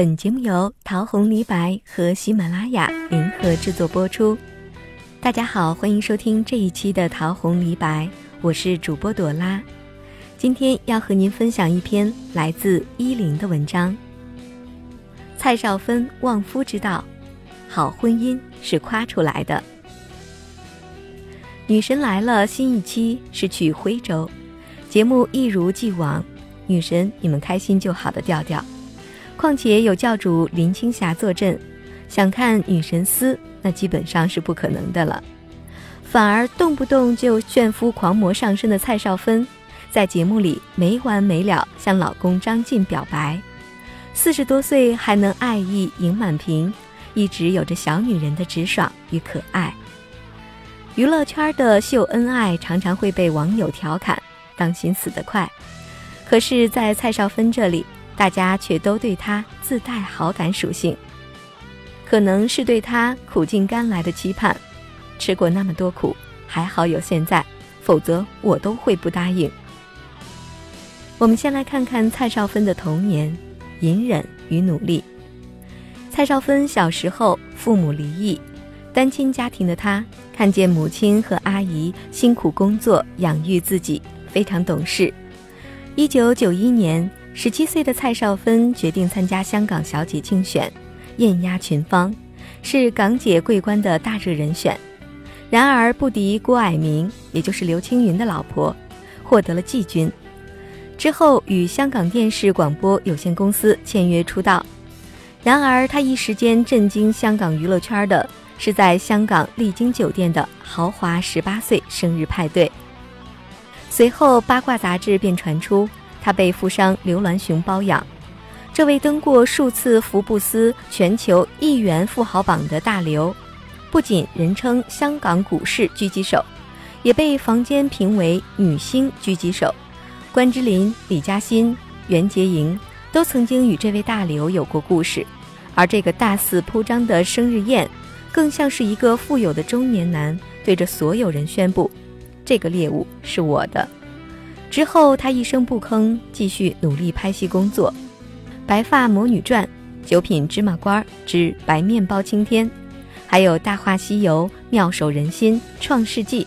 本节目由桃红梨白和喜马拉雅联合制作播出。大家好，欢迎收听这一期的桃红梨白，我是主播朵拉。今天要和您分享一篇来自依林的文章。蔡少芬旺夫之道，好婚姻是夸出来的。女神来了，新一期是去徽州，节目一如既往，女神你们开心就好的调调。况且有教主林青霞坐镇，想看女神撕那基本上是不可能的了。反而动不动就炫夫狂魔上身的蔡少芬，在节目里没完没了向老公张晋表白。四十多岁还能爱意盈满屏，一直有着小女人的直爽与可爱。娱乐圈的秀恩爱常常会被网友调侃，当心死得快。可是，在蔡少芬这里。大家却都对他自带好感属性，可能是对他苦尽甘来的期盼。吃过那么多苦，还好有现在，否则我都会不答应。我们先来看看蔡少芬的童年，隐忍与努力。蔡少芬小时候父母离异，单亲家庭的她看见母亲和阿姨辛苦工作养育自己，非常懂事。一九九一年。十七岁的蔡少芬决定参加香港小姐竞选，艳压群芳，是港姐桂冠的大热人选。然而不敌郭蔼明，也就是刘青云的老婆，获得了季军。之后与香港电视广播有限公司签约出道。然而他一时间震惊香港娱乐圈的是在香港丽晶酒店的豪华十八岁生日派对。随后八卦杂志便传出。他被富商刘銮雄包养，这位登过数次福布斯全球亿元富豪榜的大刘，不仅人称香港股市狙击手，也被房间评为女星狙击手。关之琳、李嘉欣、袁洁莹都曾经与这位大刘有过故事，而这个大肆铺张的生日宴，更像是一个富有的中年男对着所有人宣布：“这个猎物是我的。”之后，他一声不吭，继续努力拍戏工作，《白发魔女传》《九品芝麻官》之《白面包青天》，还有《大话西游》《妙手仁心》《创世纪》。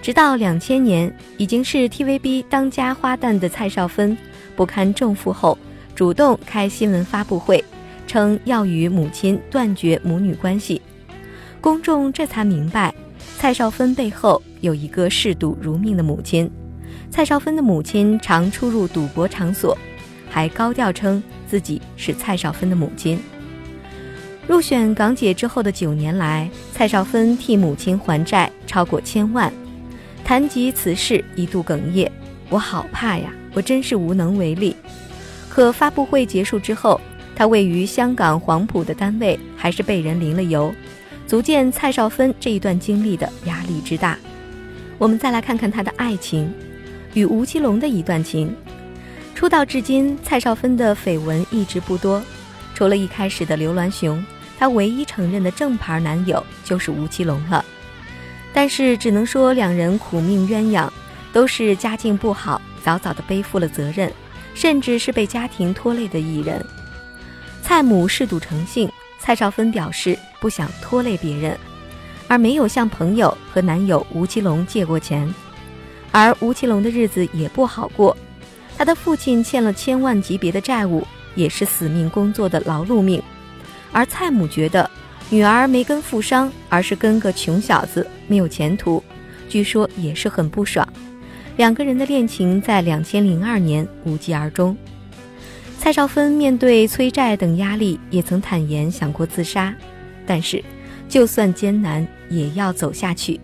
直到两千年，已经是 TVB 当家花旦的蔡少芬不堪重负后，主动开新闻发布会，称要与母亲断绝母女关系。公众这才明白，蔡少芬背后有一个嗜赌如命的母亲。蔡少芬的母亲常出入赌博场所，还高调称自己是蔡少芬的母亲。入选港姐之后的九年来，蔡少芬替母亲还债超过千万。谈及此事，一度哽咽：“我好怕呀，我真是无能为力。”可发布会结束之后，他位于香港黄埔的单位还是被人淋了油，足见蔡少芬这一段经历的压力之大。我们再来看看他的爱情。与吴奇隆的一段情，出道至今，蔡少芬的绯闻一直不多。除了一开始的刘銮雄，她唯一承认的正牌男友就是吴奇隆了。但是只能说两人苦命鸳鸯，都是家境不好，早早的背负了责任，甚至是被家庭拖累的艺人。蔡母嗜赌成性，蔡少芬表示不想拖累别人，而没有向朋友和男友吴奇隆借过钱。而吴奇隆的日子也不好过，他的父亲欠了千万级别的债务，也是死命工作的劳碌命。而蔡母觉得女儿没跟富商，而是跟个穷小子，没有前途，据说也是很不爽。两个人的恋情在两千零二年无疾而终。蔡少芬面对催债等压力，也曾坦言想过自杀，但是就算艰难也要走下去。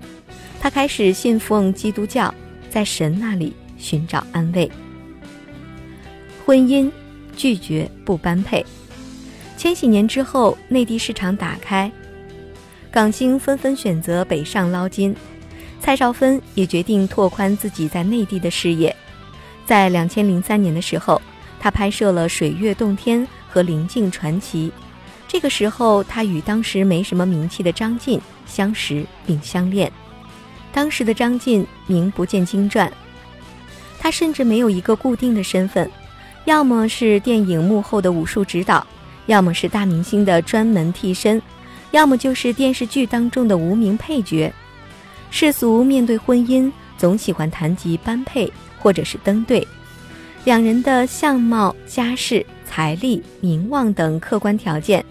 他开始信奉基督教。在神那里寻找安慰。婚姻拒绝不般配。千禧年之后，内地市场打开，港星纷纷选择北上捞金，蔡少芬也决定拓宽自己在内地的事业。在两千零三年的时候，他拍摄了《水月洞天》和《灵境传奇》，这个时候他与当时没什么名气的张晋相识并相恋。当时的张晋名不见经传，他甚至没有一个固定的身份，要么是电影幕后的武术指导，要么是大明星的专门替身，要么就是电视剧当中的无名配角。世俗面对婚姻，总喜欢谈及般配或者是登对，两人的相貌、家世、财力、名望等客观条件，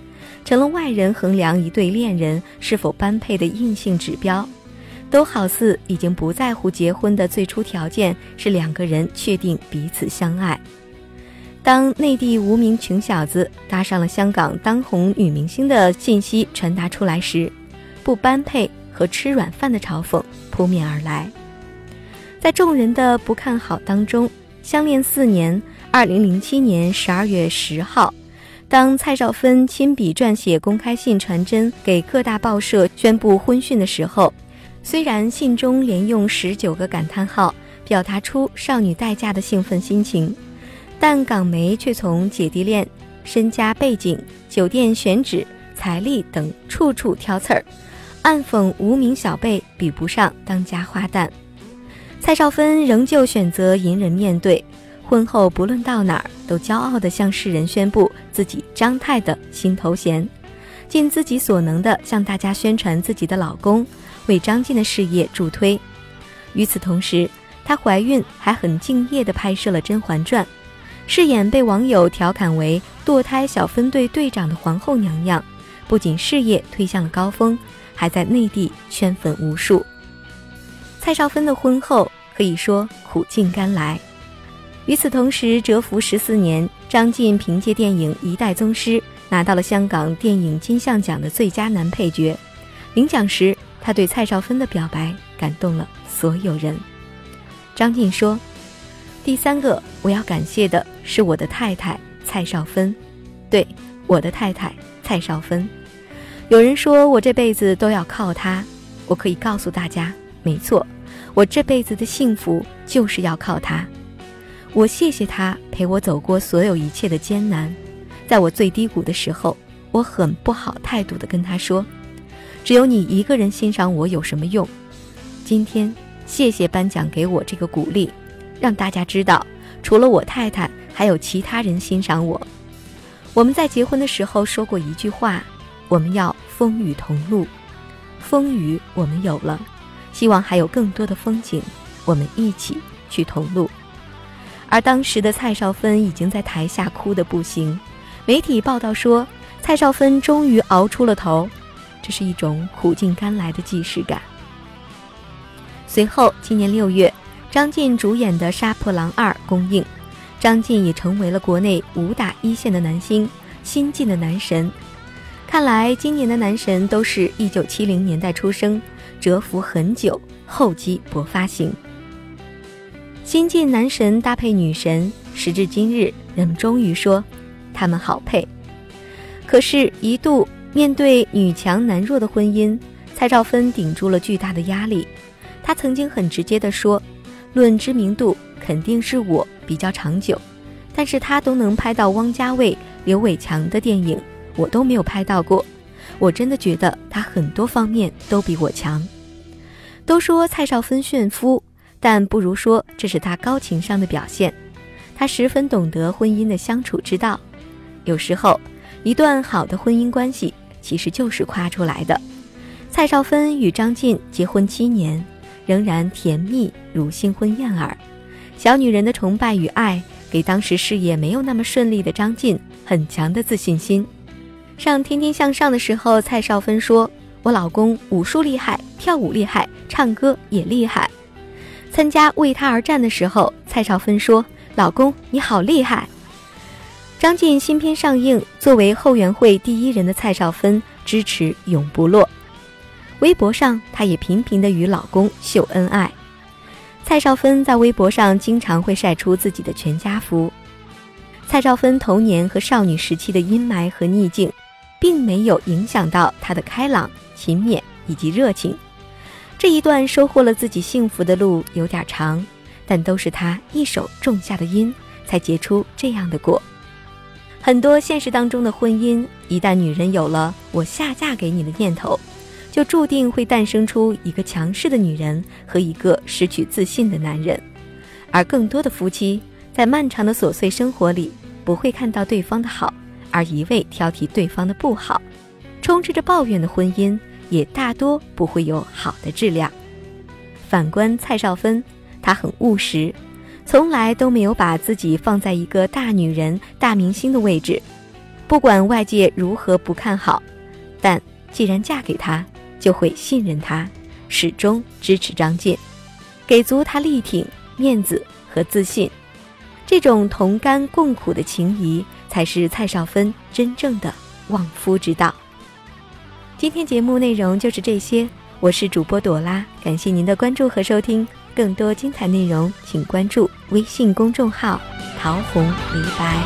成了外人衡量一对恋人是否般配的硬性指标。都好似已经不在乎结婚的最初条件是两个人确定彼此相爱。当内地无名穷小子搭上了香港当红女明星的信息传达出来时，不般配和吃软饭的嘲讽扑面而来。在众人的不看好当中，相恋四年，二零零七年十二月十号，当蔡少芬亲笔撰写公开信传真给各大报社宣布婚讯的时候。虽然信中连用十九个感叹号，表达出少女待嫁的兴奋心情，但港媒却从姐弟恋、身家背景、酒店选址、财力等处处挑刺儿，暗讽无名小辈比不上当家花旦。蔡少芬仍旧选择隐忍面对，婚后不论到哪儿都骄傲地向世人宣布自己张太的新头衔，尽自己所能地向大家宣传自己的老公。为张晋的事业助推。与此同时，她怀孕还很敬业地拍摄了《甄嬛传》，饰演被网友调侃为“堕胎小分队队长”的皇后娘娘，不仅事业推向了高峰，还在内地圈粉无数。蔡少芬的婚后可以说苦尽甘来。与此同时，蛰伏十四年，张晋凭借电影《一代宗师》拿到了香港电影金像奖的最佳男配角。领奖时。他对蔡少芬的表白感动了所有人。张晋说：“第三个我要感谢的是我的太太蔡少芬，对我的太太蔡少芬。有人说我这辈子都要靠她，我可以告诉大家，没错，我这辈子的幸福就是要靠她。我谢谢她陪我走过所有一切的艰难，在我最低谷的时候，我很不好态度的跟她说。”只有你一个人欣赏我有什么用？今天谢谢颁奖给我这个鼓励，让大家知道，除了我太太，还有其他人欣赏我。我们在结婚的时候说过一句话：我们要风雨同路。风雨我们有了，希望还有更多的风景，我们一起去同路。而当时的蔡少芬已经在台下哭得不行，媒体报道说，蔡少芬终于熬出了头。这是一种苦尽甘来的既视感。随后，今年六月，张晋主演的《杀破狼二》公映，张晋也成为了国内武打一线的男星，新晋的男神。看来，今年的男神都是一九七零年代出生，蛰伏很久，厚积薄发型。新晋男神搭配女神，时至今日，人们终于说他们好配。可是，一度。面对女强男弱的婚姻，蔡少芬顶住了巨大的压力。她曾经很直接地说：“论知名度，肯定是我比较长久，但是她都能拍到汪家卫、刘伟强的电影，我都没有拍到过。我真的觉得她很多方面都比我强。都说蔡少芬炫夫，但不如说这是她高情商的表现。她十分懂得婚姻的相处之道，有时候。”一段好的婚姻关系其实就是夸出来的。蔡少芬与张晋结婚七年，仍然甜蜜如新婚燕尔。小女人的崇拜与爱，给当时事业没有那么顺利的张晋很强的自信心。上《天天向上》的时候，蔡少芬说：“我老公武术厉害，跳舞厉害，唱歌也厉害。”参加《为他而战》的时候，蔡少芬说：“老公你好厉害。”张晋新片上映，作为后援会第一人的蔡少芬支持永不落。微博上，她也频频的与老公秀恩爱。蔡少芬在微博上经常会晒出自己的全家福。蔡少芬童年和少女时期的阴霾和逆境，并没有影响到她的开朗、勤勉以及热情。这一段收获了自己幸福的路有点长，但都是她一手种下的因，才结出这样的果。很多现实当中的婚姻，一旦女人有了“我下嫁给你”的念头，就注定会诞生出一个强势的女人和一个失去自信的男人。而更多的夫妻，在漫长的琐碎生活里，不会看到对方的好，而一味挑剔对方的不好，充斥着抱怨的婚姻也大多不会有好的质量。反观蔡少芬，她很务实，从来都没有把自己放在一个大女人、大明星的位置，不管外界如何不看好，但既然嫁给他，就会信任他，始终支持张晋，给足他力挺、面子和自信。这种同甘共苦的情谊，才是蔡少芬真正的旺夫之道。今天节目内容就是这些，我是主播朵拉，感谢您的关注和收听。更多精彩内容，请关注微信公众号“桃红李白”。